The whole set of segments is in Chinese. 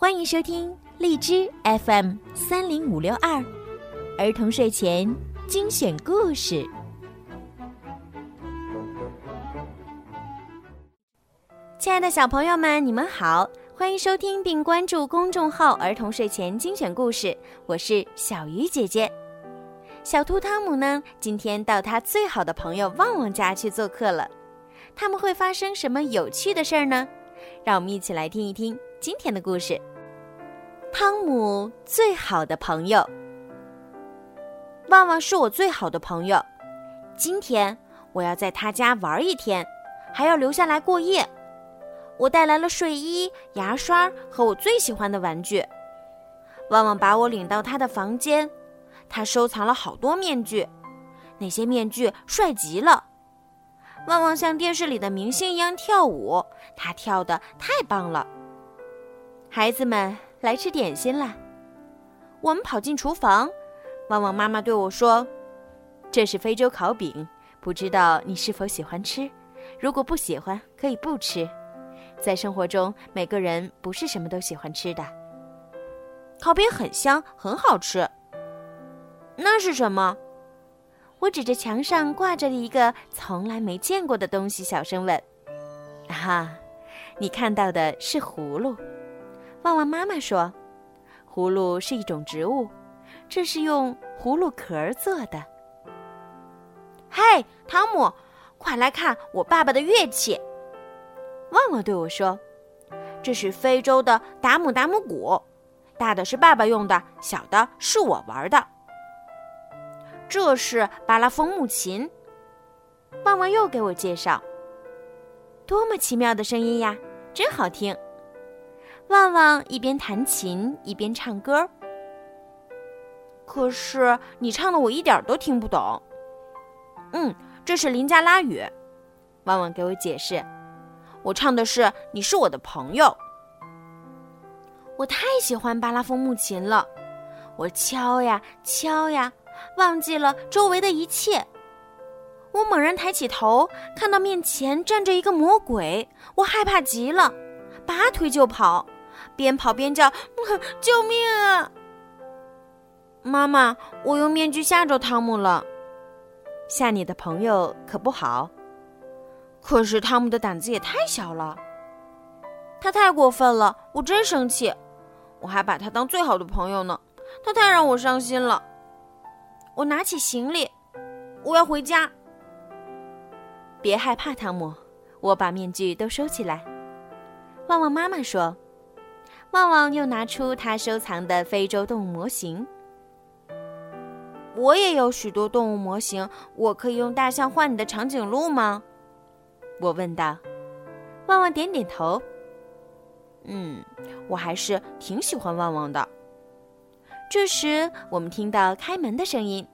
欢迎收听荔枝 FM 三零五六二儿童睡前精选故事。亲爱的小朋友们，你们好，欢迎收听并关注公众号“儿童睡前精选故事”，我是小鱼姐姐。小兔汤姆呢，今天到他最好的朋友旺旺家去做客了。他们会发生什么有趣的事儿呢？让我们一起来听一听今天的故事。汤姆最好的朋友，旺旺是我最好的朋友。今天我要在他家玩一天，还要留下来过夜。我带来了睡衣、牙刷和我最喜欢的玩具。旺旺把我领到他的房间，他收藏了好多面具，那些面具帅极了。旺旺像电视里的明星一样跳舞，他跳的太棒了。孩子们来吃点心啦！我们跑进厨房，旺旺妈妈对我说：“这是非洲烤饼，不知道你是否喜欢吃？如果不喜欢，可以不吃。在生活中，每个人不是什么都喜欢吃的。烤饼很香，很好吃。那是什么？”我指着墙上挂着的一个从来没见过的东西，小声问：“哈，你看到的是葫芦？”旺旺妈妈说：“葫芦是一种植物，这是用葫芦壳做的。”嘿，汤姆，快来看我爸爸的乐器！旺旺对我说：“这是非洲的达姆达姆鼓，大的是爸爸用的，小的是我玩的。”这是巴拉风木琴。旺旺又给我介绍，多么奇妙的声音呀，真好听！旺旺一边弹琴一边唱歌。可是你唱的我一点都听不懂。嗯，这是林加拉语。旺旺给我解释，我唱的是“你是我的朋友”。我太喜欢巴拉风木琴了，我敲呀敲呀。忘记了周围的一切，我猛然抬起头，看到面前站着一个魔鬼，我害怕极了，拔腿就跑，边跑边叫：“救命啊！”妈妈，我用面具吓着汤姆了。吓你的朋友可不好。可是汤姆的胆子也太小了，他太过分了，我真生气。我还把他当最好的朋友呢，他太让我伤心了。我拿起行李，我要回家。别害怕，汤姆，我把面具都收起来。旺旺妈妈说。旺旺又拿出他收藏的非洲动物模型。我也有许多动物模型，我可以用大象换你的长颈鹿吗？我问道。旺旺点点头。嗯，我还是挺喜欢旺旺的。这时，我们听到开门的声音，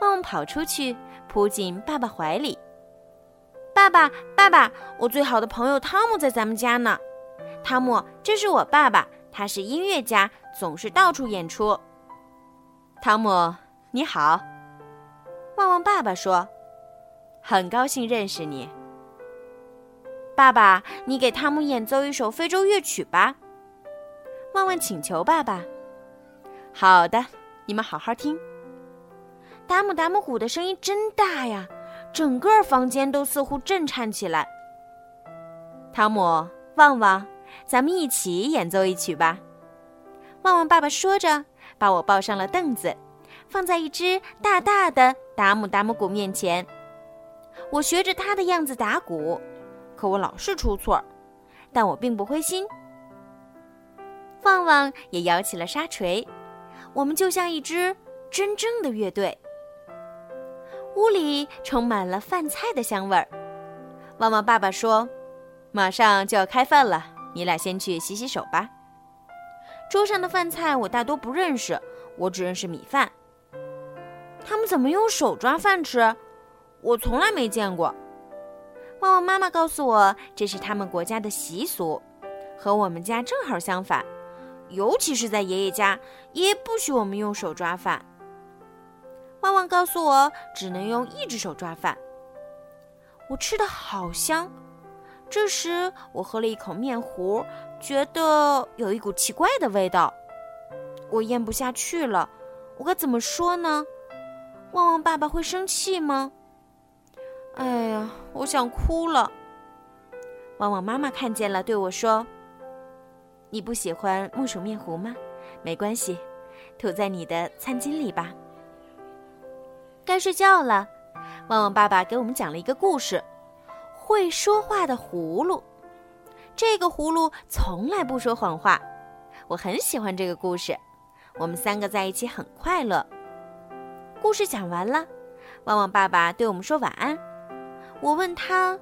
旺旺跑出去，扑进爸爸怀里。爸爸，爸爸，我最好的朋友汤姆在咱们家呢。汤姆，这是我爸爸，他是音乐家，总是到处演出。汤姆，你好。旺旺爸爸说：“很高兴认识你。”爸爸，你给汤姆演奏一首非洲乐曲吧。旺旺请求爸爸。好的，你们好好听。达姆达姆鼓的声音真大呀，整个房间都似乎震颤起来。汤姆，旺旺，咱们一起演奏一曲吧。旺旺爸爸说着，把我抱上了凳子，放在一只大大的达姆达姆鼓面前。我学着他的样子打鼓，可我老是出错儿，但我并不灰心。旺旺也摇起了沙锤。我们就像一支真正的乐队。屋里充满了饭菜的香味儿。旺旺爸爸说：“马上就要开饭了，你俩先去洗洗手吧。”桌上的饭菜我大多不认识，我只认识米饭。他们怎么用手抓饭吃？我从来没见过。旺旺妈妈告诉我，这是他们国家的习俗，和我们家正好相反。尤其是在爷爷家，爷爷不许我们用手抓饭。旺旺告诉我，只能用一只手抓饭。我吃的好香，这时，我喝了一口面糊，觉得有一股奇怪的味道，我咽不下去了。我该怎么说呢？旺旺爸爸会生气吗？哎呀，我想哭了。旺旺妈妈看见了，对我说：“你不喜欢木薯面糊吗？没关系，涂在你的餐巾里吧。”该睡觉了。旺旺爸爸给我们讲了一个故事。会说话的葫芦，这个葫芦从来不说谎话。我很喜欢这个故事，我们三个在一起很快乐。故事讲完了，旺旺爸爸对我们说晚安。我问他：“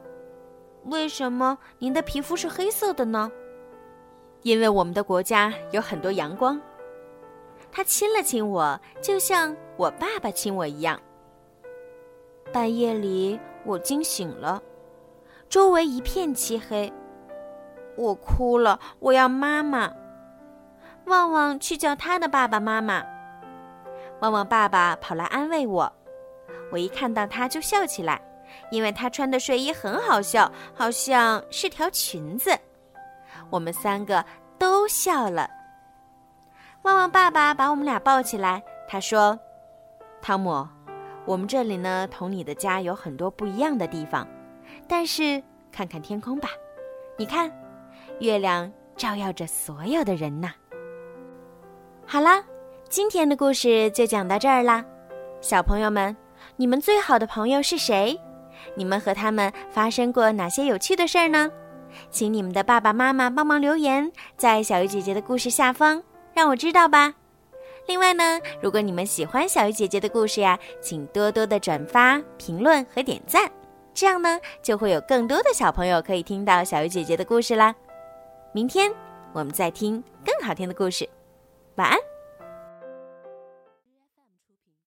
为什么您的皮肤是黑色的呢？”因为我们的国家有很多阳光。他亲了亲我，就像我爸爸亲我一样。半夜里，我惊醒了。周围一片漆黑，我哭了。我要妈妈。旺旺去叫他的爸爸妈妈。旺旺爸爸跑来安慰我。我一看到他就笑起来，因为他穿的睡衣很好笑，好像是条裙子。我们三个都笑了。旺旺爸爸把我们俩抱起来，他说：“汤姆，我们这里呢，同你的家有很多不一样的地方。”但是看看天空吧，你看，月亮照耀着所有的人呐。好啦，今天的故事就讲到这儿啦。小朋友们，你们最好的朋友是谁？你们和他们发生过哪些有趣的事儿呢？请你们的爸爸妈妈帮忙留言在小鱼姐姐的故事下方，让我知道吧。另外呢，如果你们喜欢小鱼姐姐的故事呀，请多多的转发、评论和点赞。这样呢，就会有更多的小朋友可以听到小鱼姐姐的故事啦。明天我们再听更好听的故事，晚安。